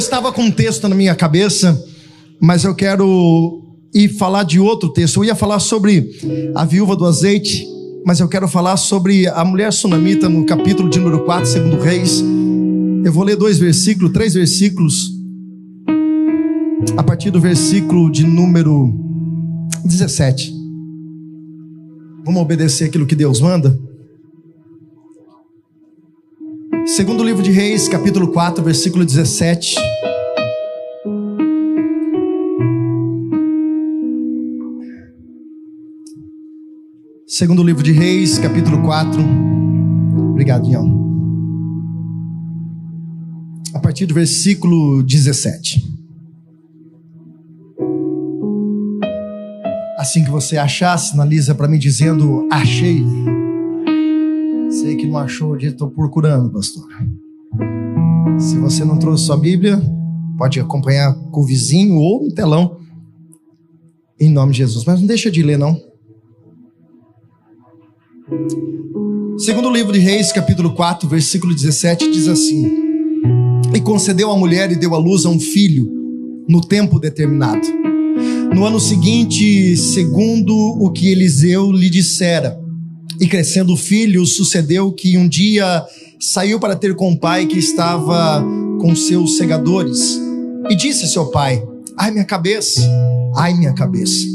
Estava com um texto na minha cabeça, mas eu quero ir falar de outro texto. Eu ia falar sobre a viúva do azeite, mas eu quero falar sobre a mulher sunamita no capítulo de número 4, segundo Reis. Eu vou ler dois versículos, três versículos, a partir do versículo de número 17. Vamos obedecer aquilo que Deus manda? Segundo livro de Reis, capítulo 4, versículo 17. Segundo livro de Reis, capítulo 4. Obrigado, Ian. A partir do versículo 17. Assim que você achar, sinaliza para mim dizendo: Achei. Sei que não achou, estou procurando, pastor. Se você não trouxe sua Bíblia, pode acompanhar com o vizinho ou no telão. Em nome de Jesus. Mas não deixa de ler, não. Segundo livro de Reis, capítulo 4, versículo 17, diz assim: E concedeu a mulher e deu à luz a um filho no tempo determinado. No ano seguinte, segundo o que Eliseu lhe dissera, e crescendo o filho, sucedeu que um dia saiu para ter com o pai que estava com seus segadores. E disse seu pai: Ai, minha cabeça, ai, minha cabeça.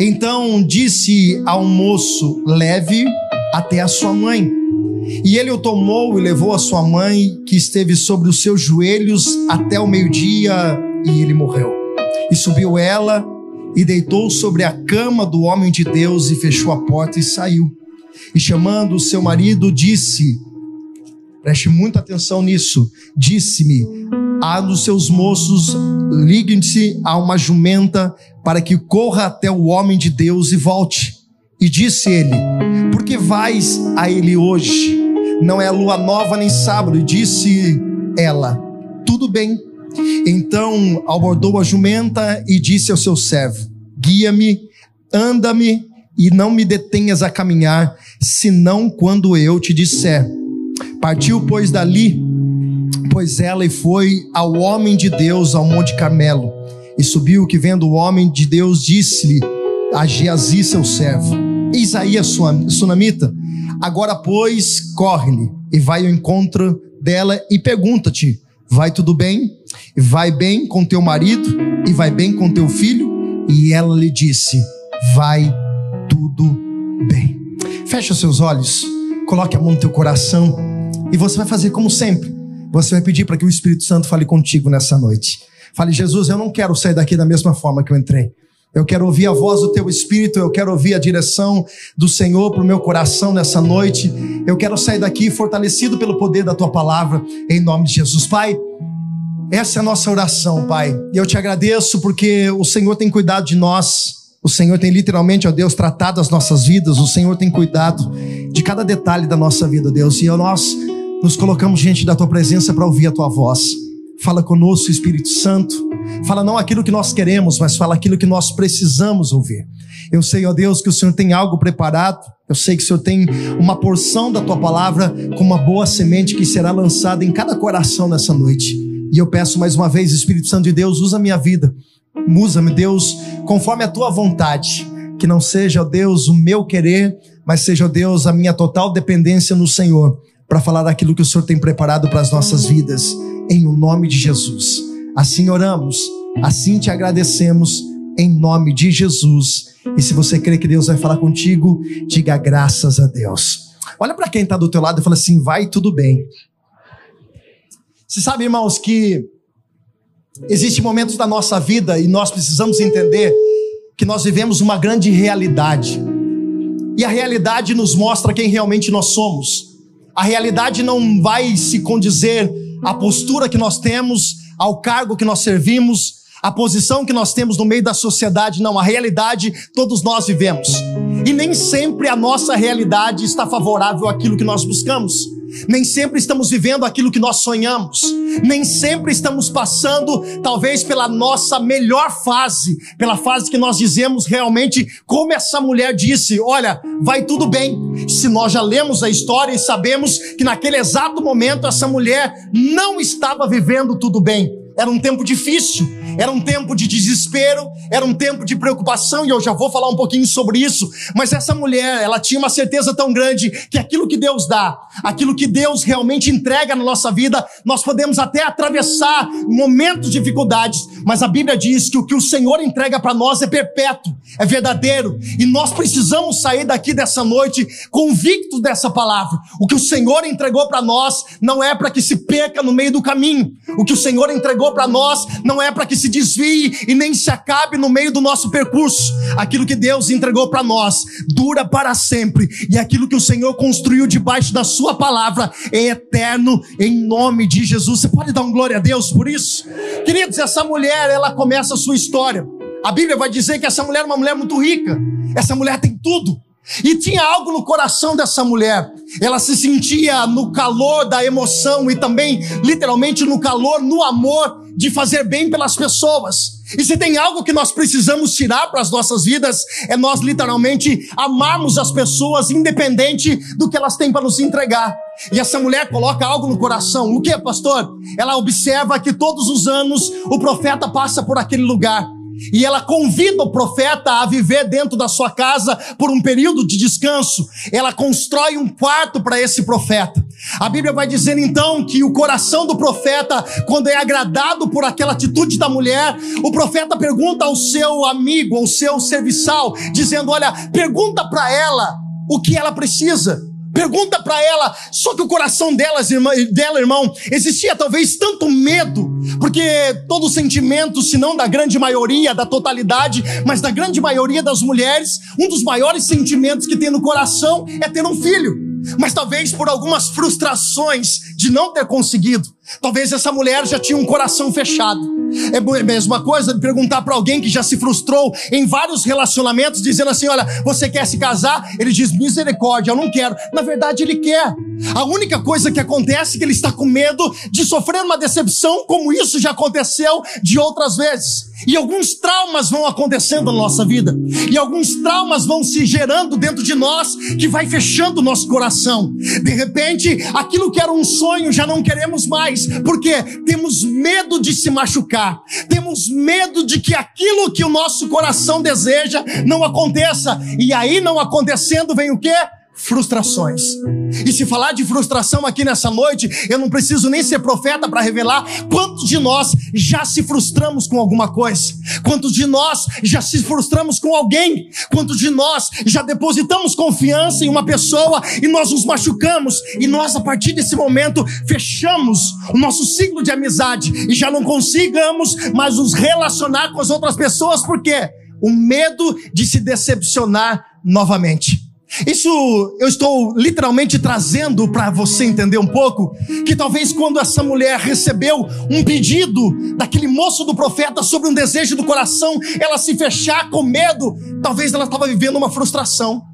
Então disse ao moço: Leve até a sua mãe. E ele o tomou e levou a sua mãe, que esteve sobre os seus joelhos até o meio-dia, e ele morreu. E subiu ela e deitou sobre a cama do homem de Deus e fechou a porta e saiu. E chamando o seu marido, disse: Preste muita atenção nisso. Disse-me: Há dos seus moços, liguem-se a uma jumenta para que corra até o homem de Deus e volte. E disse ele: Por que vais a ele hoje? Não é lua nova nem sábado. E disse ela: Tudo bem. Então abordou a jumenta e disse ao seu servo: Guia-me, anda-me e não me detenhas a caminhar, senão quando eu te disser. Partiu, pois, dali, pois ela e foi ao homem de Deus ao Monte Carmelo. E subiu que vendo o homem de Deus disse-lhe a Geazi seu servo, Isaías sunamita, agora pois corre-lhe e vai ao encontro dela e pergunta-te, vai tudo bem? Vai bem com teu marido e vai bem com teu filho? E ela lhe disse, vai tudo bem. Feche os seus olhos, coloque a mão no teu coração e você vai fazer como sempre. Você vai pedir para que o Espírito Santo fale contigo nessa noite. Fale, Jesus, eu não quero sair daqui da mesma forma que eu entrei. Eu quero ouvir a voz do teu Espírito, eu quero ouvir a direção do Senhor para o meu coração nessa noite. Eu quero sair daqui fortalecido pelo poder da tua palavra, em nome de Jesus. Pai, essa é a nossa oração, Pai. E eu te agradeço porque o Senhor tem cuidado de nós. O Senhor tem literalmente, ó Deus, tratado as nossas vidas. O Senhor tem cuidado de cada detalhe da nossa vida, Deus. E nós nos colocamos diante da tua presença para ouvir a tua voz. Fala conosco, Espírito Santo. Fala não aquilo que nós queremos, mas fala aquilo que nós precisamos ouvir. Eu sei, ó Deus, que o Senhor tem algo preparado. Eu sei que o Senhor tem uma porção da tua palavra com uma boa semente que será lançada em cada coração nessa noite. E eu peço mais uma vez, Espírito Santo de Deus, usa a minha vida Usa-me, Deus, conforme a tua vontade. Que não seja, ó Deus, o meu querer, mas seja, ó Deus, a minha total dependência no Senhor, para falar daquilo que o Senhor tem preparado para as nossas vidas, em o nome de Jesus. Assim oramos, assim te agradecemos, em nome de Jesus. E se você crê que Deus vai falar contigo, diga graças a Deus. Olha para quem está do teu lado e fala assim: vai tudo bem. Você sabe, irmãos, que Existem momentos da nossa vida e nós precisamos entender que nós vivemos uma grande realidade. E a realidade nos mostra quem realmente nós somos. A realidade não vai se condizer à postura que nós temos, ao cargo que nós servimos, à posição que nós temos no meio da sociedade. Não, a realidade todos nós vivemos. E nem sempre a nossa realidade está favorável àquilo que nós buscamos. Nem sempre estamos vivendo aquilo que nós sonhamos. Nem sempre estamos passando, talvez, pela nossa melhor fase, pela fase que nós dizemos realmente, como essa mulher disse: Olha, vai tudo bem. Se nós já lemos a história e sabemos que naquele exato momento essa mulher não estava vivendo tudo bem. Era um tempo difícil, era um tempo de desespero, era um tempo de preocupação, e eu já vou falar um pouquinho sobre isso. Mas essa mulher, ela tinha uma certeza tão grande que aquilo que Deus dá, aquilo que Deus realmente entrega na nossa vida, nós podemos até atravessar momentos de dificuldades, mas a Bíblia diz que o que o Senhor entrega para nós é perpétuo, é verdadeiro, e nós precisamos sair daqui dessa noite convictos dessa palavra. O que o Senhor entregou para nós não é para que se perca no meio do caminho, o que o Senhor entregou para nós não é para que se desvie e nem se acabe no meio do nosso percurso. Aquilo que Deus entregou para nós dura para sempre, e aquilo que o Senhor construiu debaixo da Sua palavra é eterno, em nome de Jesus. Você pode dar um glória a Deus por isso? Queridos, essa mulher, ela começa a sua história. A Bíblia vai dizer que essa mulher é uma mulher muito rica, essa mulher tem tudo. E tinha algo no coração dessa mulher. Ela se sentia no calor da emoção e também, literalmente, no calor, no amor de fazer bem pelas pessoas. E se tem algo que nós precisamos tirar para as nossas vidas, é nós literalmente amarmos as pessoas, independente do que elas têm para nos entregar. E essa mulher coloca algo no coração. O que, pastor? Ela observa que todos os anos o profeta passa por aquele lugar. E ela convida o profeta a viver dentro da sua casa por um período de descanso. Ela constrói um quarto para esse profeta. A Bíblia vai dizer então que o coração do profeta, quando é agradado por aquela atitude da mulher, o profeta pergunta ao seu amigo, ao seu serviçal, dizendo: Olha, pergunta para ela o que ela precisa. Pergunta para ela, só que o coração delas, irmã, dela, irmão, existia talvez tanto medo, porque todo sentimento, se não da grande maioria, da totalidade, mas da grande maioria das mulheres, um dos maiores sentimentos que tem no coração é ter um filho. Mas talvez por algumas frustrações de não ter conseguido, talvez essa mulher já tinha um coração fechado. É a mesma coisa de perguntar para alguém que já se frustrou em vários relacionamentos, dizendo assim: Olha, você quer se casar? Ele diz: Misericórdia, eu não quero. Na verdade, ele quer. A única coisa que acontece é que ele está com medo de sofrer uma decepção, como isso já aconteceu de outras vezes. E alguns traumas vão acontecendo na nossa vida. E alguns traumas vão se gerando dentro de nós, que vai fechando o nosso coração. De repente, aquilo que era um sonho já não queremos mais. Porque temos medo de se machucar. Temos medo de que aquilo que o nosso coração deseja não aconteça. E aí, não acontecendo, vem o quê? Frustrações. E se falar de frustração aqui nessa noite, eu não preciso nem ser profeta para revelar quantos de nós já se frustramos com alguma coisa, quantos de nós já se frustramos com alguém, quantos de nós já depositamos confiança em uma pessoa e nós nos machucamos e nós a partir desse momento fechamos o nosso ciclo de amizade e já não consigamos mais nos relacionar com as outras pessoas porque o medo de se decepcionar novamente. Isso eu estou literalmente trazendo para você entender um pouco que talvez quando essa mulher recebeu um pedido daquele moço do profeta sobre um desejo do coração, ela se fechar com medo, talvez ela estava vivendo uma frustração.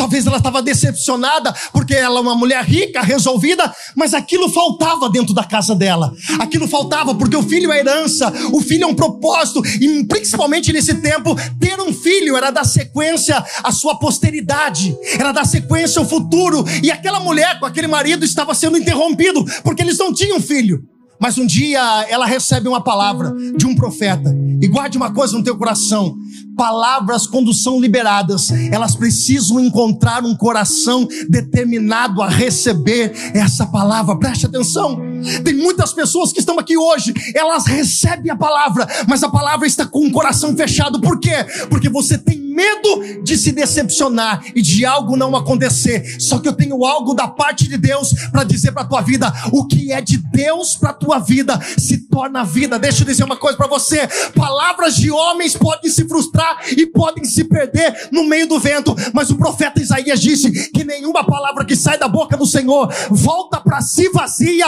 Talvez ela estava decepcionada porque ela é uma mulher rica, resolvida, mas aquilo faltava dentro da casa dela. Aquilo faltava porque o filho é herança, o filho é um propósito, e principalmente nesse tempo, ter um filho era dar sequência à sua posteridade, era dar sequência ao futuro. E aquela mulher com aquele marido estava sendo interrompido porque eles não tinham filho. Mas um dia ela recebe uma palavra de um profeta. E guarde uma coisa no teu coração: palavras, quando são liberadas, elas precisam encontrar um coração determinado a receber essa palavra. Preste atenção. Tem muitas pessoas que estão aqui hoje, elas recebem a palavra, mas a palavra está com o coração fechado. Por quê? Porque você tem medo de se decepcionar e de algo não acontecer. Só que eu tenho algo da parte de Deus para dizer para tua vida: o que é de Deus para tua vida se torna vida. Deixa eu dizer uma coisa para você: palavras de homens podem se frustrar e podem se perder no meio do vento, mas o profeta Isaías disse que nenhuma palavra que sai da boca do Senhor volta para si vazia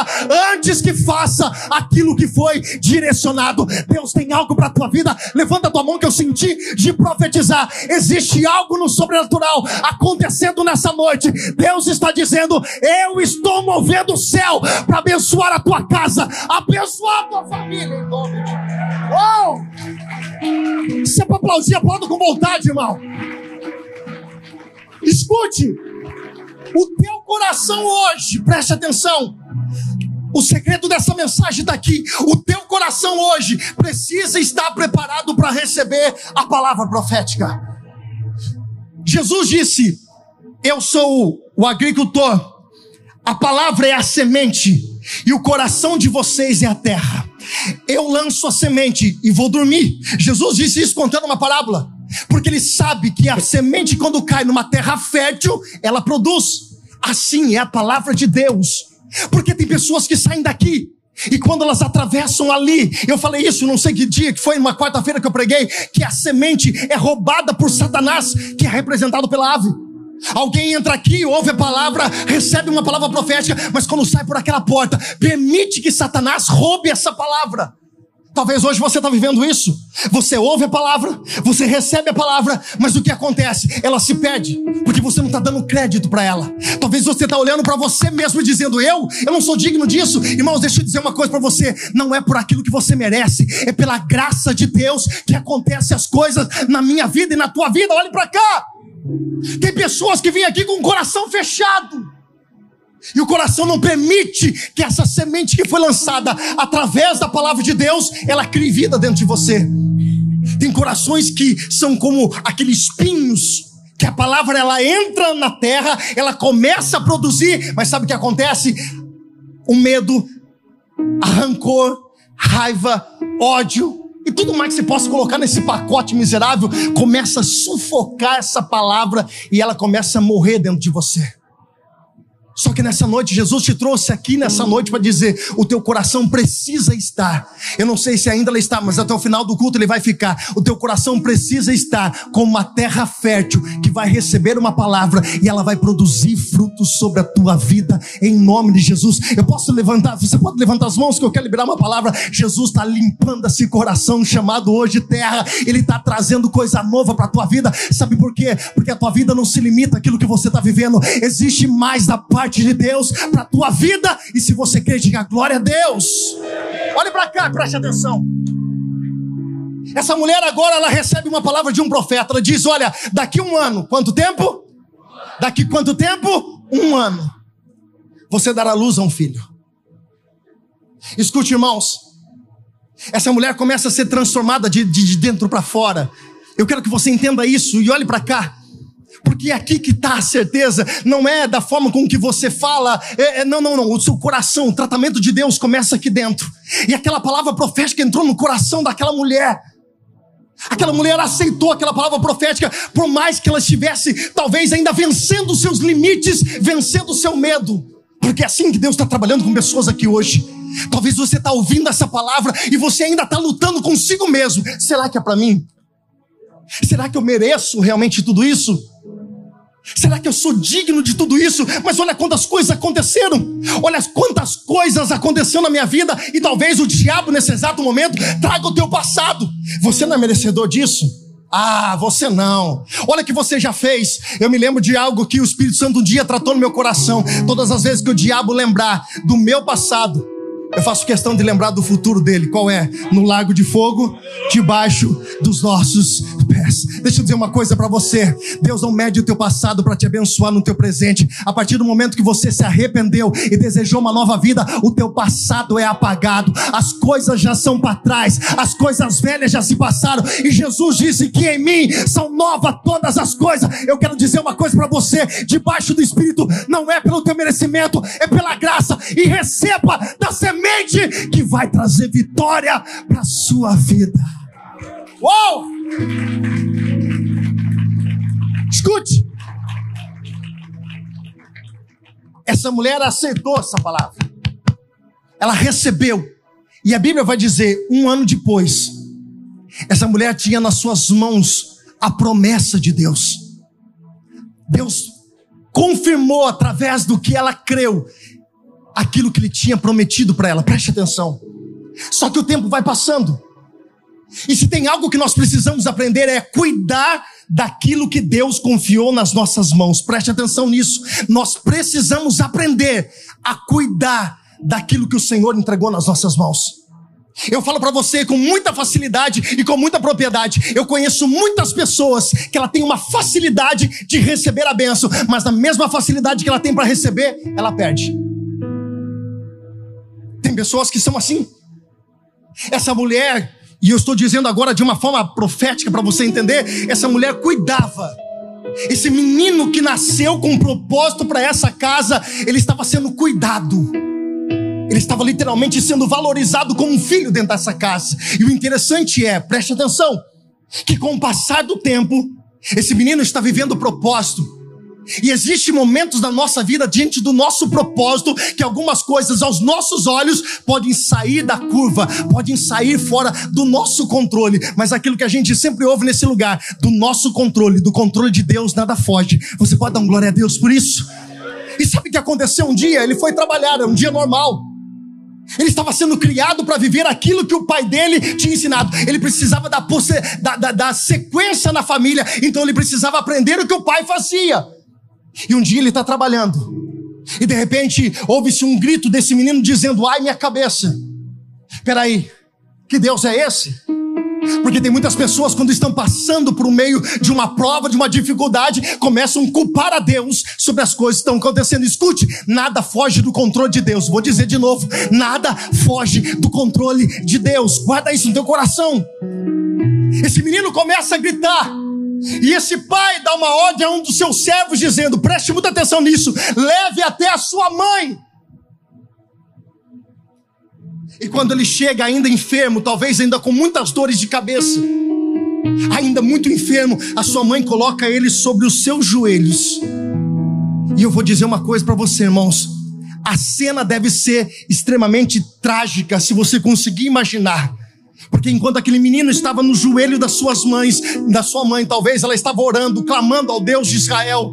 antes que faça aquilo que foi direcionado. Deus tem algo para a tua vida. Levanta a tua mão que eu senti de profetizar. Existe algo no sobrenatural acontecendo nessa noite. Deus está dizendo: Eu estou movendo o céu para abençoar a tua casa, abençoar a tua família em nome de Oh! Se é para aplaudir, aplauda com vontade, irmão. Escute, o teu coração hoje, preste atenção. O segredo dessa mensagem está aqui. O teu coração hoje precisa estar preparado para receber a palavra profética. Jesus disse: Eu sou o agricultor, a palavra é a semente, e o coração de vocês é a terra. Eu lanço a semente e vou dormir. Jesus disse isso contando uma parábola. Porque ele sabe que a semente, quando cai numa terra fértil, ela produz. Assim é a palavra de Deus. Porque tem pessoas que saem daqui e quando elas atravessam ali, eu falei isso, não sei que dia, que foi numa quarta-feira que eu preguei, que a semente é roubada por Satanás, que é representado pela ave. Alguém entra aqui, ouve a palavra, recebe uma palavra profética, mas quando sai por aquela porta, permite que Satanás roube essa palavra. Talvez hoje você está vivendo isso. Você ouve a palavra, você recebe a palavra, mas o que acontece? Ela se perde, porque você não está dando crédito para ela. Talvez você está olhando para você mesmo e dizendo: Eu, eu não sou digno disso. Irmãos, deixa eu dizer uma coisa para você: não é por aquilo que você merece, é pela graça de Deus que acontece as coisas na minha vida e na tua vida. Olhe para cá. Tem pessoas que vêm aqui com o coração fechado. E o coração não permite que essa semente que foi lançada através da palavra de Deus, ela crie vida dentro de você. Tem corações que são como aqueles espinhos que a palavra ela entra na terra, ela começa a produzir, mas sabe o que acontece? O medo, rancor, raiva, ódio e tudo mais que você possa colocar nesse pacote miserável começa a sufocar essa palavra e ela começa a morrer dentro de você. Só que nessa noite, Jesus te trouxe aqui nessa noite para dizer: o teu coração precisa estar. Eu não sei se ainda ele está, mas até o final do culto ele vai ficar. O teu coração precisa estar como uma terra fértil que vai receber uma palavra e ela vai produzir frutos sobre a tua vida, em nome de Jesus. Eu posso levantar, você pode levantar as mãos que eu quero liberar uma palavra. Jesus está limpando esse coração chamado hoje terra, ele está trazendo coisa nova para a tua vida. Sabe por quê? Porque a tua vida não se limita àquilo que você está vivendo, existe mais da parte parte de Deus para a tua vida. E se você quer, diga glória a Deus. Olhe para cá, preste atenção. Essa mulher agora ela recebe uma palavra de um profeta. Ela diz: Olha, daqui um ano, quanto tempo? Daqui quanto tempo? Um ano. Você dará luz a um filho. Escute, irmãos. Essa mulher começa a ser transformada de, de, de dentro para fora. Eu quero que você entenda isso e olhe para cá. Porque é aqui que está a certeza, não é da forma com que você fala, é, é, não, não, não, o seu coração, o tratamento de Deus começa aqui dentro. E aquela palavra profética entrou no coração daquela mulher. Aquela mulher aceitou aquela palavra profética, por mais que ela estivesse, talvez ainda vencendo seus limites, vencendo seu medo. Porque é assim que Deus está trabalhando com pessoas aqui hoje. Talvez você está ouvindo essa palavra e você ainda está lutando consigo mesmo. Será que é para mim? Será que eu mereço realmente tudo isso? Será que eu sou digno de tudo isso? Mas olha quantas coisas aconteceram. Olha quantas coisas aconteceram na minha vida e talvez o diabo nesse exato momento traga o teu passado. Você não é merecedor disso? Ah, você não. Olha o que você já fez. Eu me lembro de algo que o Espírito Santo um dia tratou no meu coração. Todas as vezes que o diabo lembrar do meu passado, eu faço questão de lembrar do futuro dele. Qual é? No lago de fogo, debaixo dos nossos Deixa eu dizer uma coisa para você. Deus não mede o teu passado para te abençoar no teu presente. A partir do momento que você se arrependeu e desejou uma nova vida, o teu passado é apagado. As coisas já são para trás. As coisas velhas já se passaram. E Jesus disse que em mim são novas todas as coisas. Eu quero dizer uma coisa para você. Debaixo do Espírito não é pelo teu merecimento, é pela graça. E receba da semente que vai trazer vitória para sua vida. Uou! Escute. Essa mulher aceitou essa palavra. Ela recebeu. E a Bíblia vai dizer, um ano depois, essa mulher tinha nas suas mãos a promessa de Deus. Deus confirmou através do que ela creu aquilo que ele tinha prometido para ela. Preste atenção. Só que o tempo vai passando. E se tem algo que nós precisamos aprender é cuidar daquilo que Deus confiou nas nossas mãos. Preste atenção nisso. Nós precisamos aprender a cuidar daquilo que o Senhor entregou nas nossas mãos. Eu falo para você com muita facilidade e com muita propriedade. Eu conheço muitas pessoas que ela tem uma facilidade de receber a benção, mas na mesma facilidade que ela tem para receber, ela perde. Tem pessoas que são assim. Essa mulher, e eu estou dizendo agora de uma forma profética para você entender, essa mulher cuidava. Esse menino que nasceu com um propósito para essa casa, ele estava sendo cuidado. Ele estava literalmente sendo valorizado como um filho dentro dessa casa. E o interessante é, preste atenção, que com o passar do tempo, esse menino está vivendo o propósito e existem momentos da nossa vida diante do nosso propósito que algumas coisas aos nossos olhos podem sair da curva, podem sair fora do nosso controle, mas aquilo que a gente sempre ouve nesse lugar, do nosso controle, do controle de Deus, nada foge. Você pode dar um glória a Deus por isso? E sabe o que aconteceu um dia? Ele foi trabalhar, era um dia normal. Ele estava sendo criado para viver aquilo que o pai dele tinha ensinado. Ele precisava da, da, da, da sequência na família, então ele precisava aprender o que o pai fazia. E um dia ele está trabalhando. E de repente ouve-se um grito desse menino dizendo: Ai, minha cabeça. Peraí, que Deus é esse? Porque tem muitas pessoas, quando estão passando por meio de uma prova, de uma dificuldade, começam a culpar a Deus sobre as coisas que estão acontecendo. Escute, nada foge do controle de Deus. Vou dizer de novo: nada foge do controle de Deus. Guarda isso no teu coração. Esse menino começa a gritar. E esse pai dá uma ordem a um dos seus servos, dizendo: preste muita atenção nisso, leve até a sua mãe. E quando ele chega ainda enfermo, talvez ainda com muitas dores de cabeça, ainda muito enfermo, a sua mãe coloca ele sobre os seus joelhos. E eu vou dizer uma coisa para você, irmãos. A cena deve ser extremamente trágica se você conseguir imaginar. Porque enquanto aquele menino estava no joelho das suas mães, da sua mãe, talvez ela estava orando, clamando ao Deus de Israel.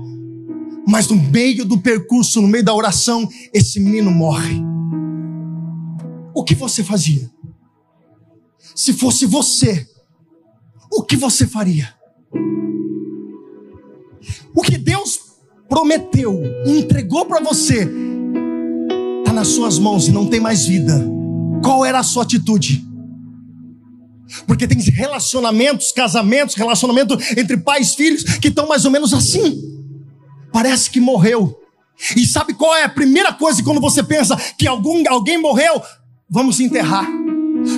Mas no meio do percurso, no meio da oração, esse menino morre. O que você fazia? Se fosse você, o que você faria? O que Deus prometeu entregou para você está nas suas mãos e não tem mais vida. Qual era a sua atitude? Porque tem relacionamentos, casamentos, relacionamento entre pais e filhos que estão mais ou menos assim. Parece que morreu. E sabe qual é a primeira coisa quando você pensa que algum, alguém morreu? Vamos enterrar.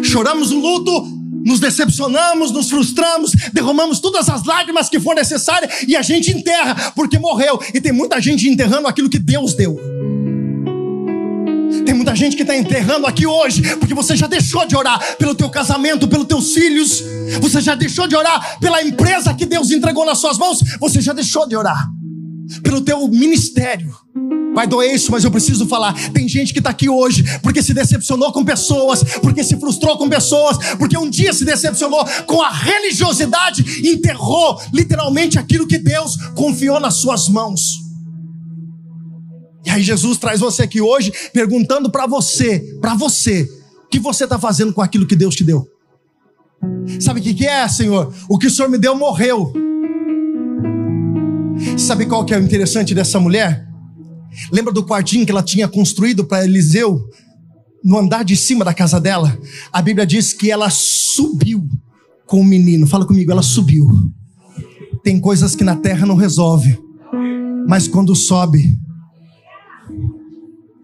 Choramos o luto, nos decepcionamos, nos frustramos, derramamos todas as lágrimas que for necessárias e a gente enterra porque morreu. E tem muita gente enterrando aquilo que Deus deu. Tem muita gente que está enterrando aqui hoje, porque você já deixou de orar pelo teu casamento, pelos teus filhos, você já deixou de orar pela empresa que Deus entregou nas suas mãos, você já deixou de orar pelo teu ministério. Vai doer isso, mas eu preciso falar. Tem gente que está aqui hoje porque se decepcionou com pessoas, porque se frustrou com pessoas, porque um dia se decepcionou com a religiosidade, enterrou literalmente aquilo que Deus confiou nas suas mãos. E aí Jesus traz você aqui hoje perguntando para você, para você, o que você está fazendo com aquilo que Deus te deu? Sabe o que, que é, Senhor? O que o Senhor me deu morreu. Sabe qual que é o interessante dessa mulher? Lembra do quartinho que ela tinha construído para Eliseu no andar de cima da casa dela? A Bíblia diz que ela subiu com o menino. Fala comigo, ela subiu. Tem coisas que na terra não resolve, mas quando sobe,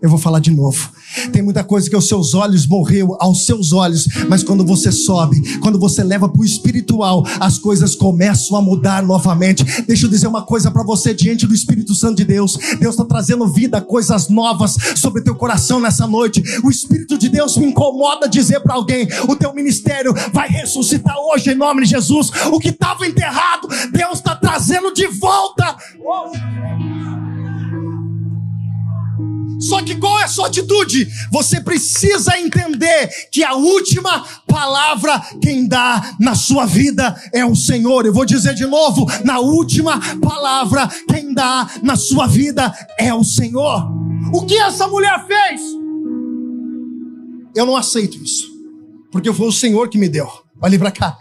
eu vou falar de novo. Tem muita coisa que aos seus olhos morreu, aos seus olhos, mas quando você sobe, quando você leva para o espiritual, as coisas começam a mudar novamente. Deixa eu dizer uma coisa para você diante do Espírito Santo de Deus. Deus está trazendo vida, coisas novas sobre teu coração nessa noite. O Espírito de Deus me incomoda dizer para alguém: o teu ministério vai ressuscitar hoje em nome de Jesus. O que estava enterrado, Deus está trazendo de volta. Oh. Só que qual é a sua atitude? Você precisa entender que a última palavra quem dá na sua vida é o Senhor. Eu vou dizer de novo: na última palavra quem dá na sua vida é o Senhor. O que essa mulher fez? Eu não aceito isso, porque foi o Senhor que me deu. Olhe para cá.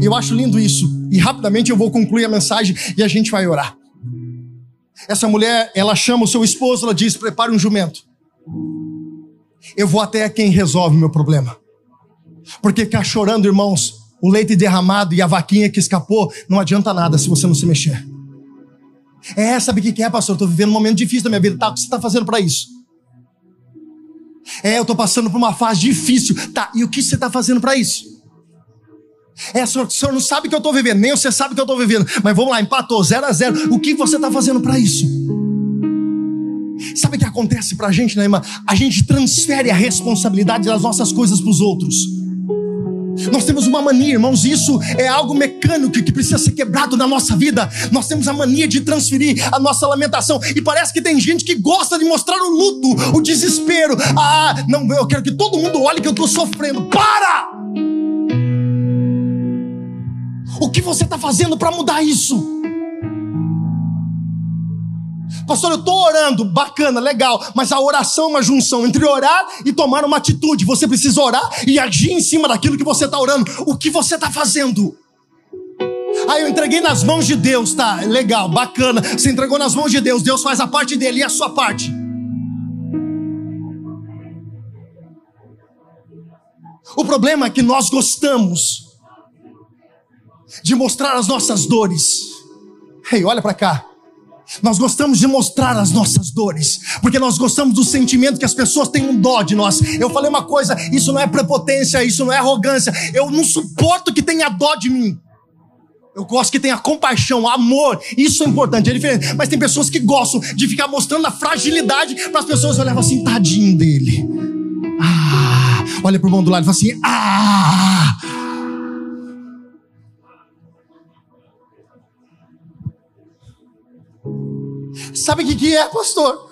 Eu acho lindo isso. E rapidamente eu vou concluir a mensagem e a gente vai orar. Essa mulher, ela chama o seu esposo, ela diz: prepare um jumento. Eu vou até quem resolve o meu problema. Porque ficar chorando, irmãos, o leite derramado e a vaquinha que escapou, não adianta nada se você não se mexer. É, sabe o que é, pastor? Eu estou vivendo um momento difícil da minha vida. Tá, o que você está fazendo para isso? É, eu estou passando por uma fase difícil. Tá, e o que você está fazendo para isso? É, senhor, o senhor não sabe o que eu estou vivendo, nem você sabe o que eu estou vivendo. Mas vamos lá, empatou, zero a zero. O que você está fazendo para isso? Sabe o que acontece para a gente, né, irmã? A gente transfere a responsabilidade das nossas coisas para os outros. Nós temos uma mania, irmãos, isso é algo mecânico que precisa ser quebrado na nossa vida. Nós temos a mania de transferir a nossa lamentação. E parece que tem gente que gosta de mostrar o luto, o desespero. Ah, não, eu quero que todo mundo olhe que eu estou sofrendo. Para! O que você está fazendo para mudar isso? Pastor, eu estou orando, bacana, legal, mas a oração é uma junção entre orar e tomar uma atitude. Você precisa orar e agir em cima daquilo que você está orando. O que você está fazendo? Ah, eu entreguei nas mãos de Deus, tá? Legal, bacana. Você entregou nas mãos de Deus, Deus faz a parte dele e a sua parte. O problema é que nós gostamos de mostrar as nossas dores. Ei, olha para cá. Nós gostamos de mostrar as nossas dores, porque nós gostamos do sentimento que as pessoas têm um dó de nós. Eu falei uma coisa, isso não é prepotência, isso não é arrogância. Eu não suporto que tenha dó de mim. Eu gosto que tenha compaixão, amor. Isso é importante, é diferente. Mas tem pessoas que gostam de ficar mostrando a fragilidade para as pessoas olharem assim, tadinho dele. Ah, olha pro irmão do lado e fala assim: ah. Sabe o que, que é, pastor?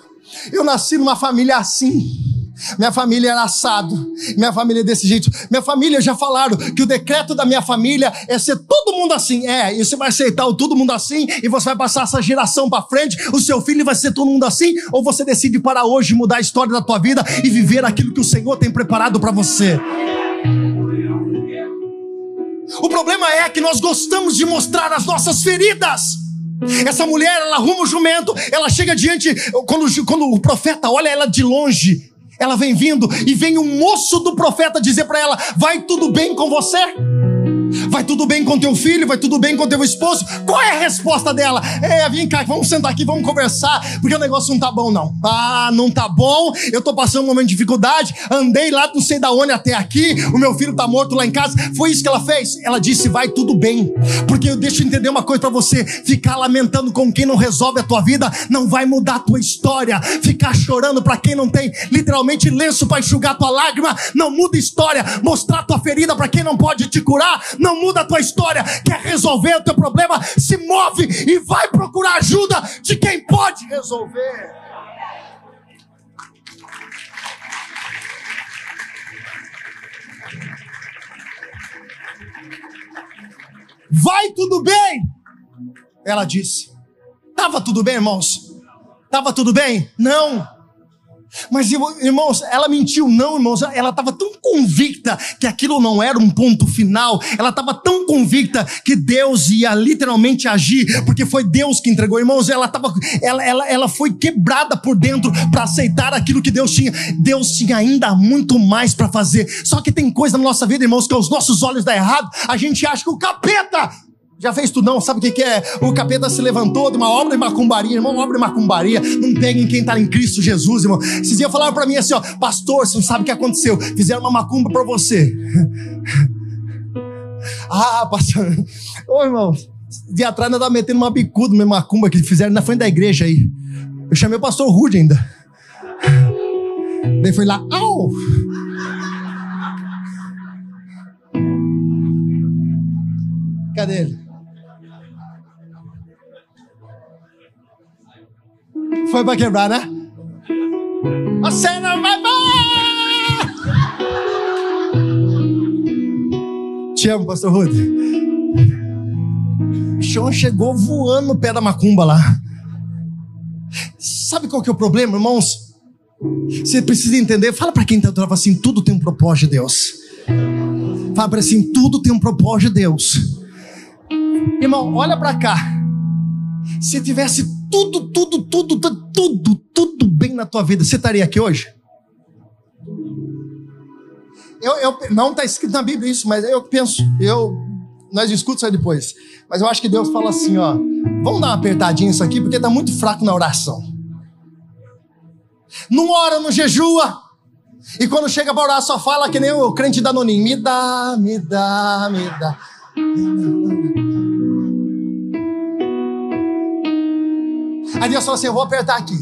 Eu nasci numa família assim. Minha família era assado. Minha família é desse jeito. Minha família já falaram que o decreto da minha família é ser todo mundo assim. É, e você vai aceitar o todo mundo assim e você vai passar essa geração para frente. O seu filho vai ser todo mundo assim. Ou você decide para hoje mudar a história da tua vida e viver aquilo que o Senhor tem preparado para você. O problema é que nós gostamos de mostrar as nossas feridas. Essa mulher, ela arruma o jumento, ela chega diante, quando, quando o profeta olha ela de longe, ela vem vindo e vem o moço do profeta dizer para ela: Vai tudo bem com você? Vai tudo bem com teu filho? Vai tudo bem com teu esposo? Qual é a resposta dela? É, vem cá, vamos sentar aqui, vamos conversar, porque o negócio não tá bom, não. Ah, não tá bom, eu tô passando um momento de dificuldade, andei lá não sei da onde até aqui, o meu filho tá morto lá em casa. Foi isso que ela fez? Ela disse, vai tudo bem. Porque eu deixo entender uma coisa para você: ficar lamentando com quem não resolve a tua vida não vai mudar a tua história. Ficar chorando para quem não tem literalmente lenço para enxugar tua lágrima não muda história. Mostrar tua ferida para quem não pode te curar não muda a tua história, quer resolver o teu problema, se move e vai procurar ajuda de quem pode resolver. Vai tudo bem, ela disse. Tava tudo bem, irmãos? Tava tudo bem? Não. Mas, irmãos, ela mentiu, não, irmãos. Ela estava tão convicta que aquilo não era um ponto final. Ela estava tão convicta que Deus ia literalmente agir, porque foi Deus que entregou. Irmãos, ela, tava, ela, ela, ela foi quebrada por dentro para aceitar aquilo que Deus tinha. Deus tinha ainda muito mais para fazer. Só que tem coisa na nossa vida, irmãos, que aos nossos olhos dá errado. A gente acha que o capeta já fez tu não? Sabe o que, que é? O capeta se levantou de uma obra de macumbaria, irmão, uma obra de macumbaria. Não peguem quem está em Cristo Jesus, irmão. Esses dias falaram para mim assim, ó, pastor, você não sabe o que aconteceu. Fizeram uma macumba para você. ah, pastor. Ô, irmão, de atrás ainda tá metendo uma bicuda uma macumba que fizeram na frente da igreja aí. Eu chamei o pastor Rude ainda. Daí foi lá, au! Cadê ele? Foi para quebrar, né? A cena vai. Te amo, pastor Ruth. O chão chegou voando no pé da macumba lá. Sabe qual que é o problema, irmãos? Você precisa entender. Fala para quem está do assim: tudo tem um propósito de Deus. Fala para assim: tudo tem um propósito de Deus. Irmão, olha para cá. Se tivesse tudo, tudo, tudo, tudo, tudo, bem na tua vida, você estaria aqui hoje? Eu, eu, não está escrito na Bíblia isso, mas eu penso, eu, nós discutimos isso depois. Mas eu acho que Deus fala assim, ó, vamos dar uma apertadinha isso aqui, porque está muito fraco na oração. Não ora, não jejua. E quando chega para orar, só fala que nem o crente da Nonim, me dá, me dá, me dá. Aí Deus fala assim: Eu vou apertar aqui.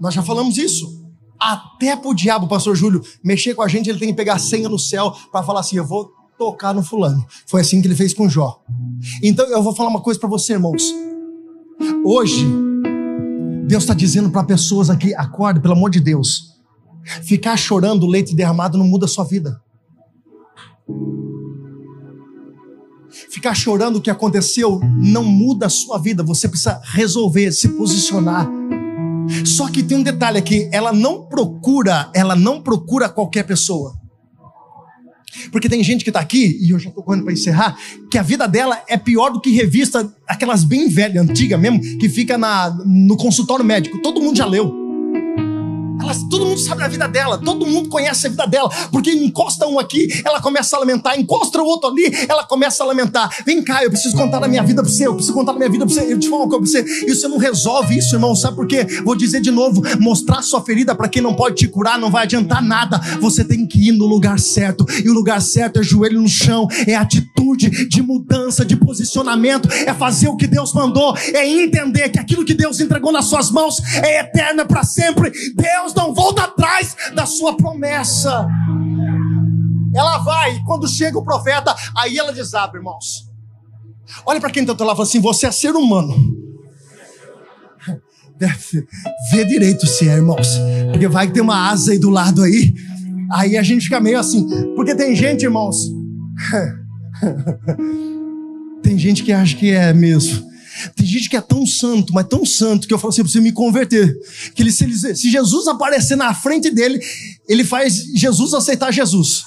Nós já falamos isso. Até para o diabo, pastor Júlio, mexer com a gente, ele tem que pegar a senha no céu para falar assim: Eu vou tocar no fulano. Foi assim que ele fez com Jó. Então eu vou falar uma coisa para você, irmãos. Hoje, Deus está dizendo para pessoas aqui: acorde, pelo amor de Deus. Ficar chorando leite derramado não muda a sua vida. Ficar chorando o que aconteceu não muda a sua vida. Você precisa resolver, se posicionar. Só que tem um detalhe aqui, ela não procura, ela não procura qualquer pessoa. Porque tem gente que está aqui, e eu já estou correndo para encerrar, que a vida dela é pior do que revista, aquelas bem velhas, antigas mesmo, que fica na, no consultório médico. Todo mundo já leu. Todo mundo sabe a vida dela, todo mundo conhece a vida dela, porque encosta um aqui, ela começa a lamentar, encosta o outro ali, ela começa a lamentar. Vem cá, eu preciso contar a minha vida para você, eu preciso contar a minha vida para você. Eu te falo uma coisa pra você, e você não resolve isso, irmão, sabe por quê? Vou dizer de novo: mostrar sua ferida para quem não pode te curar não vai adiantar nada. Você tem que ir no lugar certo, e o lugar certo é joelho no chão, é atitude de mudança, de posicionamento, é fazer o que Deus mandou, é entender que aquilo que Deus entregou nas suas mãos é eterno, é para sempre. Deus Deus não volta atrás da sua promessa. Ela vai, quando chega o profeta, aí ela desaba, irmãos. Olha para quem está lá fala assim: você é ser humano. Vê direito se é, irmãos. Porque vai ter uma asa aí do lado aí. Aí a gente fica meio assim. Porque tem gente, irmãos. tem gente que acha que é mesmo. Tem gente que é tão santo, mas tão santo, que eu falo assim, eu preciso me converter. Que ele, se, ele, se Jesus aparecer na frente dele, ele faz Jesus aceitar Jesus.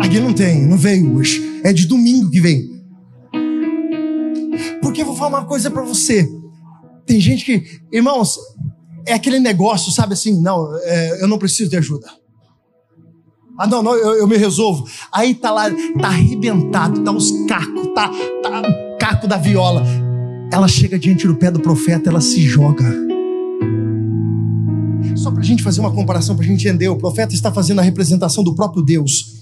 Aqui não tem, não veio hoje. É de domingo que vem. Porque eu vou falar uma coisa para você. Tem gente que, irmãos, é aquele negócio, sabe assim, não, é, eu não preciso de ajuda. Ah, não, não, eu, eu me resolvo. Aí tá lá, tá arrebentado, tá os cacos, tá, tá o caco da viola. Ela chega diante do pé do profeta, ela se joga. Só para a gente fazer uma comparação, para a gente entender, o profeta está fazendo a representação do próprio Deus.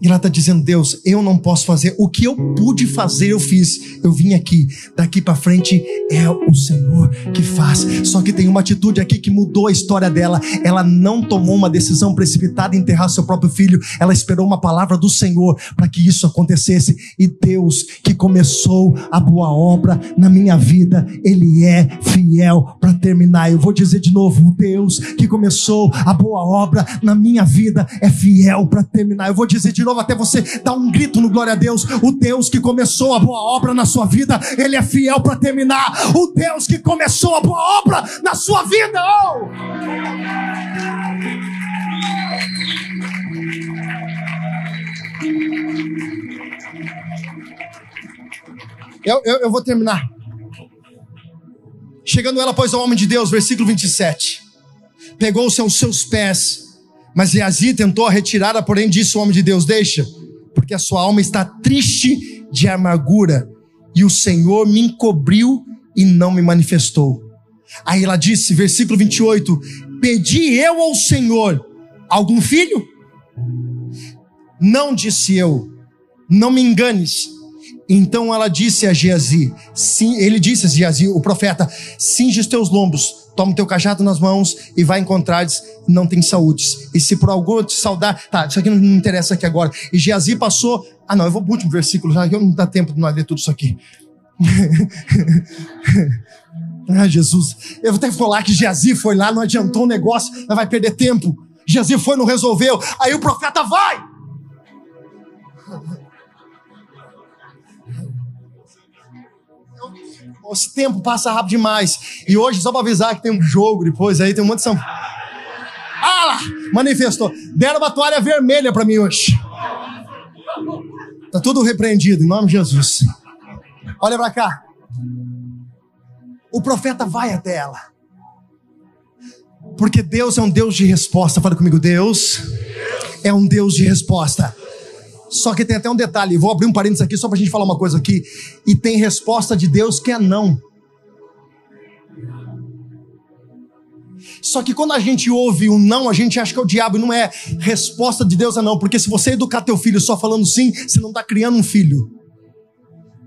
E ela está dizendo: Deus, eu não posso fazer. O que eu pude fazer, eu fiz. Eu vim aqui. Daqui para frente é o Senhor que faz. Só que tem uma atitude aqui que mudou a história dela. Ela não tomou uma decisão precipitada em enterrar seu próprio filho. Ela esperou uma palavra do Senhor para que isso acontecesse. E Deus, que começou a boa obra na minha vida, Ele é fiel para terminar. Eu vou dizer de novo: Deus, que começou a boa obra na minha vida, é fiel para terminar. Eu vou dizer de novo até você dar um grito no glória a Deus. O Deus que começou a boa obra na sua vida, Ele é fiel para terminar. O Deus que começou a boa obra na sua vida. Oh! Eu, eu, eu, vou terminar. Chegando ela, pois, ao homem de Deus, versículo 27. Pegou-se aos seus pés mas Geazi tentou a retirada, porém disse o homem de Deus: Deixa, porque a sua alma está triste de amargura, e o Senhor me encobriu e não me manifestou. Aí ela disse, versículo 28, Pedi eu ao Senhor algum filho? Não disse eu, não me enganes. Então ela disse a Geazi, sim, ele disse a Geazi, o profeta, cinge os teus lombos, toma o teu cajado nas mãos e vai encontrar não tem saúde. E se por algum te saudar, tá, isso aqui não me interessa aqui agora. E Geazi passou, ah não, eu vou pro último versículo, já que não dá tempo de nós ler tudo isso aqui. ah, Jesus, eu vou até falar que Geazi foi lá, não adiantou o negócio, mas vai perder tempo. Geazi foi, não resolveu. Aí o profeta vai. Esse tempo passa rápido demais. E hoje, só para avisar que tem um jogo depois aí, tem um monte de São. Ah lá! Manifestou. Deram uma toalha vermelha para mim hoje. Tá tudo repreendido, em nome de Jesus. Olha para cá. O profeta vai até ela. Porque Deus é um Deus de resposta. Fala comigo, Deus é um Deus de resposta. Só que tem até um detalhe, vou abrir um parênteses aqui só para a gente falar uma coisa aqui. E tem resposta de Deus que é não. Só que quando a gente ouve um não, a gente acha que é o diabo, e não é resposta de Deus é não, porque se você educar teu filho só falando sim, você não está criando um filho.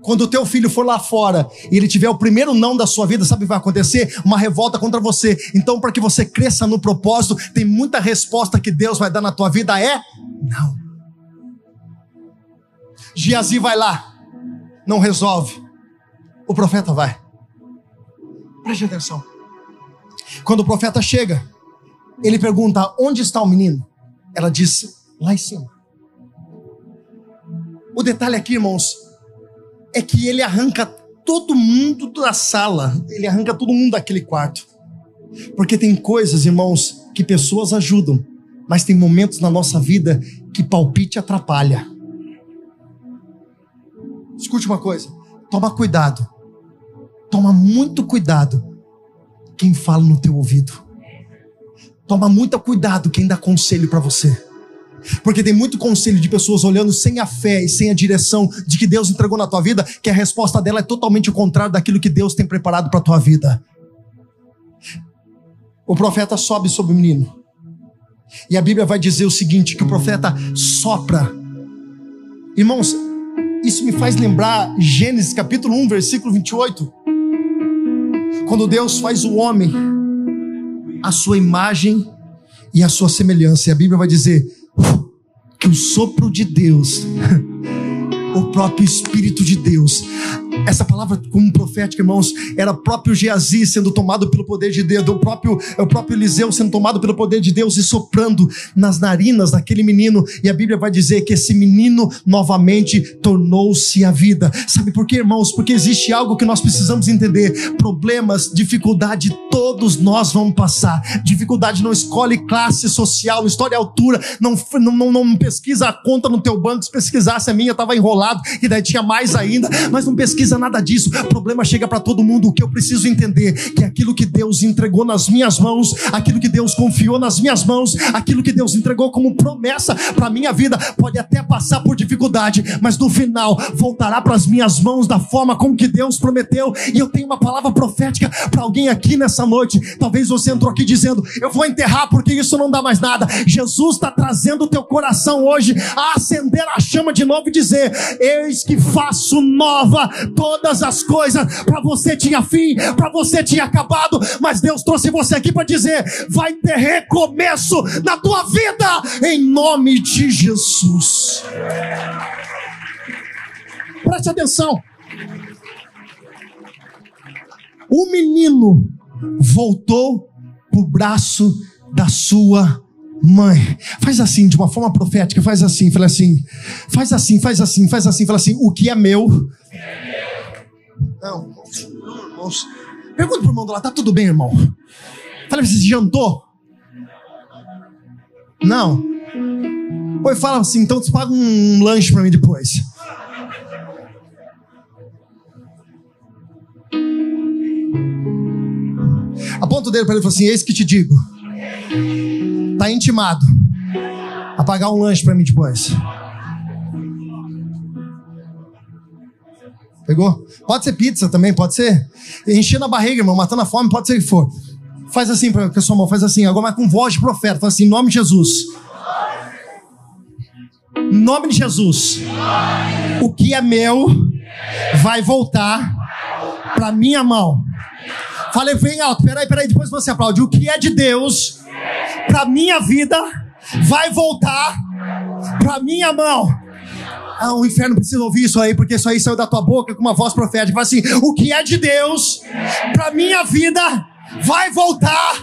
Quando o teu filho for lá fora e ele tiver o primeiro não da sua vida, sabe o que vai acontecer? Uma revolta contra você. Então, para que você cresça no propósito, tem muita resposta que Deus vai dar na tua vida é não. Giazi vai lá, não resolve. O profeta vai. Preste atenção. Quando o profeta chega, ele pergunta: Onde está o menino? Ela disse: Lá em cima. O detalhe aqui, irmãos, é que ele arranca todo mundo da sala, ele arranca todo mundo daquele quarto. Porque tem coisas, irmãos, que pessoas ajudam, mas tem momentos na nossa vida que palpite atrapalha. Escute uma coisa, toma cuidado. Toma muito cuidado quem fala no teu ouvido. Toma muito cuidado quem dá conselho para você. Porque tem muito conselho de pessoas olhando sem a fé e sem a direção de que Deus entregou na tua vida, que a resposta dela é totalmente o contrário daquilo que Deus tem preparado para tua vida. O profeta sobe sobre o menino. E a Bíblia vai dizer o seguinte: que o profeta sopra. Irmãos, isso me faz lembrar Gênesis capítulo 1, versículo 28. Quando Deus faz o homem a sua imagem e a sua semelhança. E a Bíblia vai dizer que o sopro de Deus o próprio Espírito de Deus. Essa palavra, como profética, irmãos, era próprio Geazi sendo tomado pelo poder de Deus, o próprio, o próprio Eliseu sendo tomado pelo poder de Deus e soprando nas narinas daquele menino. E a Bíblia vai dizer que esse menino novamente tornou-se a vida. Sabe por quê, irmãos? Porque existe algo que nós precisamos entender: problemas, dificuldade, todos nós vamos passar. Dificuldade não escolhe classe social, história altura, não, não, não, pesquisa a conta no teu banco. Se pesquisasse a minha, estava enrolado lado, e daí tinha mais ainda, mas não pesquisa nada disso. O problema chega para todo mundo. O que eu preciso entender que aquilo que Deus entregou nas minhas mãos, aquilo que Deus confiou nas minhas mãos, aquilo que Deus entregou como promessa para minha vida, pode até passar por dificuldade, mas no final voltará para as minhas mãos da forma como que Deus prometeu. E eu tenho uma palavra profética para alguém aqui nessa noite. Talvez você entrou aqui dizendo: "Eu vou enterrar porque isso não dá mais nada". Jesus está trazendo o teu coração hoje a acender a chama de novo e dizer: Eis que faço nova todas as coisas. Para você tinha fim, para você tinha acabado, mas Deus trouxe você aqui para dizer: vai ter recomeço na tua vida, em nome de Jesus. Preste atenção. O menino voltou para o braço da sua Mãe, faz assim, de uma forma profética, faz assim, fala assim, faz assim, faz assim, faz assim, fala assim, o que é meu. Não, irmãos. Pergunta pro irmão do lado, tá tudo bem, irmão? Fala, você jantou? Não. Pois fala assim, então você paga um lanche para mim depois. Aponta o dedo para ele e fala assim: Eis que te digo Tá intimado a pagar um lanche para mim depois. Pegou? Pode ser pizza também, pode ser. Enchendo a barriga, irmão, matando a fome, pode ser o que for. Faz assim para a sua mão, faz assim, agora mas com voz de profeta, faz assim, em nome de Jesus. Em nome de Jesus. O que é meu vai voltar para minha mão. Falei bem alto, peraí, peraí, depois você aplaude. O que é de Deus para minha vida vai voltar para minha mão. Ah, o inferno precisa ouvir isso aí, porque isso aí saiu da tua boca com uma voz profética. Fala assim: o que é de Deus para minha vida vai voltar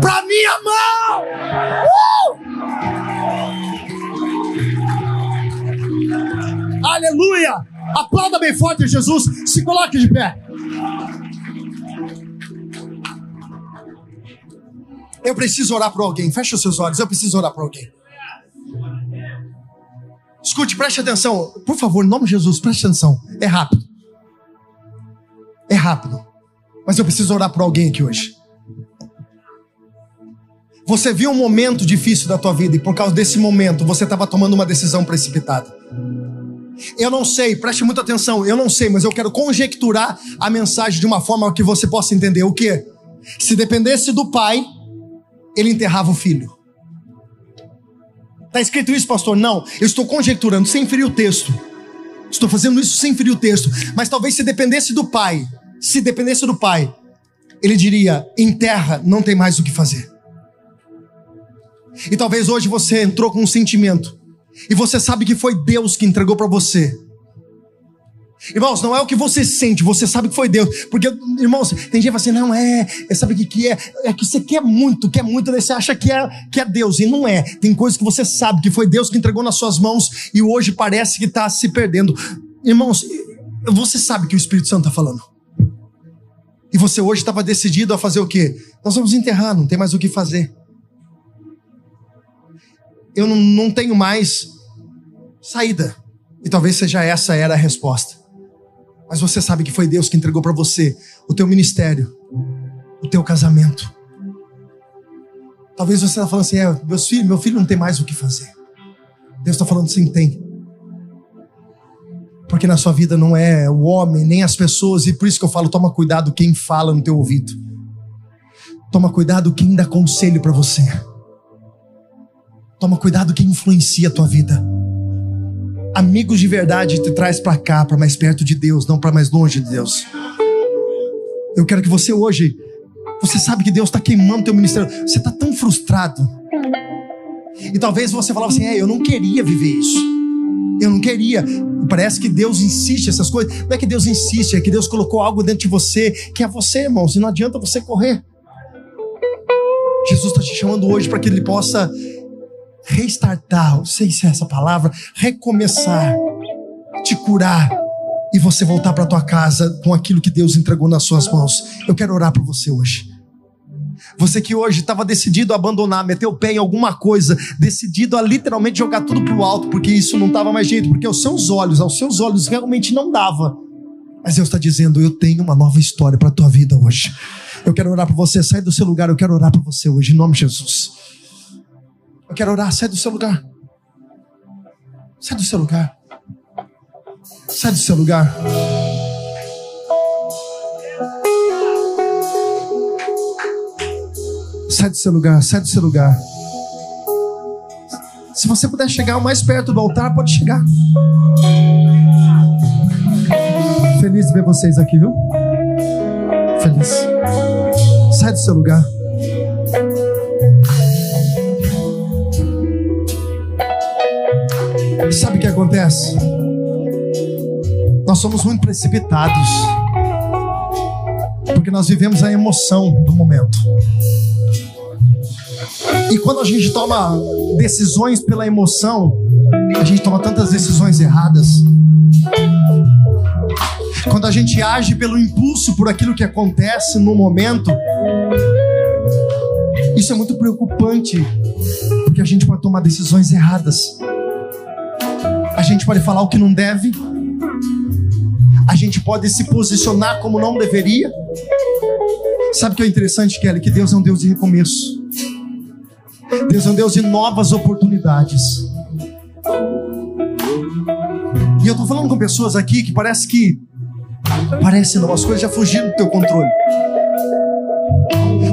para minha mão. Uh! Aleluia! Aplauda bem forte Jesus, se coloque de pé. Eu preciso orar por alguém. Fecha os seus olhos. Eu preciso orar por alguém. Escute, preste atenção. Por favor, em nome de Jesus, preste atenção. É rápido. É rápido. Mas eu preciso orar por alguém aqui hoje. Você viu um momento difícil da tua vida e por causa desse momento você estava tomando uma decisão precipitada. Eu não sei, preste muita atenção, eu não sei, mas eu quero conjecturar a mensagem de uma forma que você possa entender o que? Se dependesse do pai, ele enterrava o filho. Está escrito isso, pastor? Não, eu estou conjecturando, sem ferir o texto. Estou fazendo isso sem ferir o texto. Mas talvez se dependesse do pai, se dependesse do pai, ele diria: enterra, não tem mais o que fazer. E talvez hoje você entrou com um sentimento, e você sabe que foi Deus que entregou para você. Irmãos, não é o que você sente, você sabe que foi Deus. Porque, irmãos, tem gente que fala assim, não é, é sabe o que, que é? É que você quer muito, quer muito, daí você acha que é, que é Deus, e não é. Tem coisas que você sabe que foi Deus que entregou nas suas mãos e hoje parece que está se perdendo. Irmãos, você sabe que o Espírito Santo está falando. E você hoje estava decidido a fazer o quê? Nós vamos enterrar, não tem mais o que fazer. Eu não, não tenho mais saída. E talvez seja essa era a resposta. Mas você sabe que foi Deus que entregou para você o teu ministério, o teu casamento. Talvez você está falando assim, é, meus filhos, meu filho não tem mais o que fazer. Deus está falando assim, tem. Porque na sua vida não é o homem, nem as pessoas, e por isso que eu falo, toma cuidado quem fala no teu ouvido. Toma cuidado quem dá conselho para você. Toma cuidado quem influencia a tua vida. Amigos de verdade te traz para cá, para mais perto de Deus, não para mais longe de Deus. Eu quero que você hoje, você sabe que Deus está queimando teu ministério. Você está tão frustrado. E talvez você falava assim: é, eu não queria viver isso. Eu não queria. Parece que Deus insiste essas coisas. Não é que Deus insiste, é que Deus colocou algo dentro de você que é você, irmãos. E não adianta você correr. Jesus está te chamando hoje para que Ele possa restartar, não sei se é essa palavra, recomeçar, te curar e você voltar para tua casa com aquilo que Deus entregou nas suas mãos. Eu quero orar por você hoje. Você que hoje estava decidido a abandonar, meter o pé em alguma coisa, decidido a literalmente jogar tudo para o alto, porque isso não dava mais jeito, porque aos seus olhos, aos seus olhos realmente não dava. Mas Deus está dizendo: Eu tenho uma nova história para a tua vida hoje. Eu quero orar por você, sai do seu lugar, eu quero orar por você hoje, em nome de Jesus. Eu quero orar, sai do seu lugar. Sai do seu lugar. Sai do seu lugar. Sai do seu lugar, sai do seu lugar. Se você puder chegar o mais perto do altar, pode chegar. Feliz de ver vocês aqui, viu? Feliz. Sai do seu lugar. Sabe o que acontece? Nós somos muito precipitados. Porque nós vivemos a emoção do momento. E quando a gente toma decisões pela emoção, a gente toma tantas decisões erradas. Quando a gente age pelo impulso, por aquilo que acontece no momento, isso é muito preocupante, porque a gente pode tomar decisões erradas gente pode falar o que não deve, a gente pode se posicionar como não deveria. Sabe o que é interessante, Kelly? Que Deus é um Deus de recomeço. Deus é um Deus de novas oportunidades. E eu estou falando com pessoas aqui que parece que parece não, as coisas já fugiram do teu controle.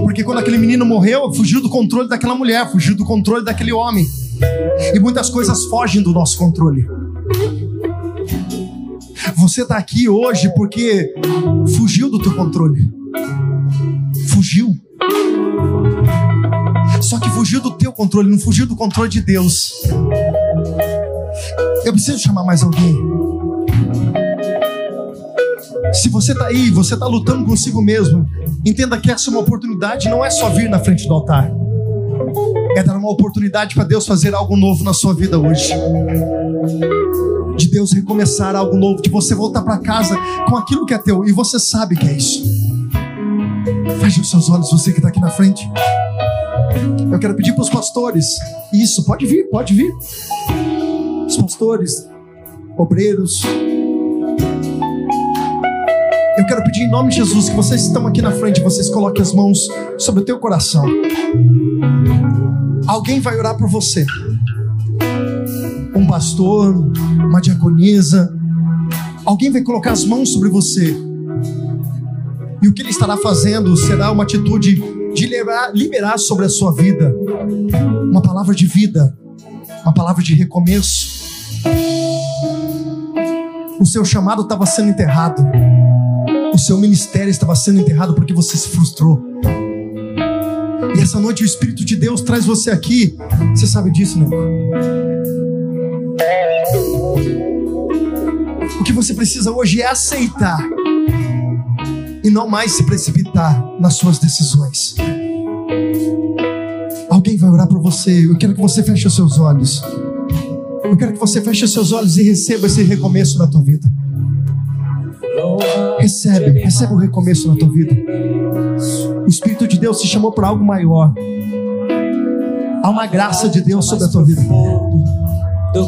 Porque quando aquele menino morreu, fugiu do controle daquela mulher, fugiu do controle daquele homem. E muitas coisas fogem do nosso controle. Você está aqui hoje porque fugiu do teu controle. Fugiu. Só que fugiu do teu controle, não fugiu do controle de Deus. Eu preciso chamar mais alguém. Se você está aí, você está lutando consigo mesmo, entenda que essa é uma oportunidade, não é só vir na frente do altar é dar uma oportunidade para Deus fazer algo novo na sua vida hoje. De Deus recomeçar algo novo, de você voltar para casa com aquilo que é teu e você sabe que é isso. Feche os seus olhos, você que está aqui na frente. Eu quero pedir para os pastores. Isso, pode vir, pode vir. Os pastores, obreiros. Eu quero pedir em nome de Jesus que vocês estão aqui na frente, vocês coloquem as mãos sobre o teu coração. Alguém vai orar por você. Um pastor, uma diaconisa, alguém vai colocar as mãos sobre você. E o que ele estará fazendo será uma atitude de liberar, liberar sobre a sua vida uma palavra de vida, uma palavra de recomeço. O seu chamado estava sendo enterrado, o seu ministério estava sendo enterrado porque você se frustrou. E essa noite o Espírito de Deus traz você aqui. Você sabe disso, né? O que você precisa hoje é aceitar e não mais se precipitar nas suas decisões. Alguém vai orar por você. Eu quero que você feche os seus olhos. Eu quero que você feche os seus olhos e receba esse recomeço na tua vida. Recebe, recebe o recomeço na tua vida. O Espírito de Deus te chamou para algo maior. Há uma graça de Deus sobre a tua vida.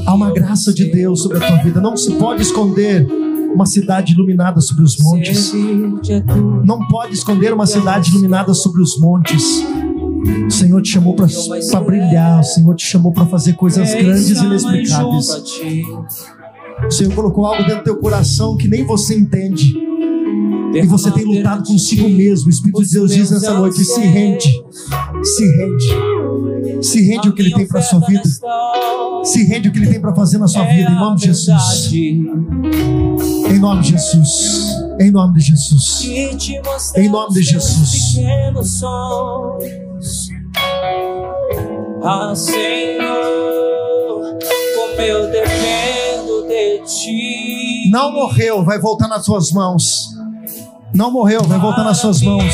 Há uma graça de Deus sobre a tua vida. Não se pode esconder uma cidade iluminada sobre os montes. Não pode esconder uma cidade iluminada sobre os montes. O Senhor te chamou para brilhar, o Senhor te chamou para fazer coisas grandes e inexplicáveis. O Senhor colocou algo dentro do teu coração que nem você entende. E você tem lutado consigo mesmo. O Espírito de Deus diz nessa noite: se rende, se rende, se rende o que Ele tem para sua vida, se rende o que Ele tem para fazer na sua vida, em nome de Jesus. Em nome de Jesus. Em nome de Jesus. Em nome de Jesus. Ah, Senhor, como eu dependo de ti. Não morreu, vai voltar nas suas mãos. Não morreu, vai voltar nas suas mãos.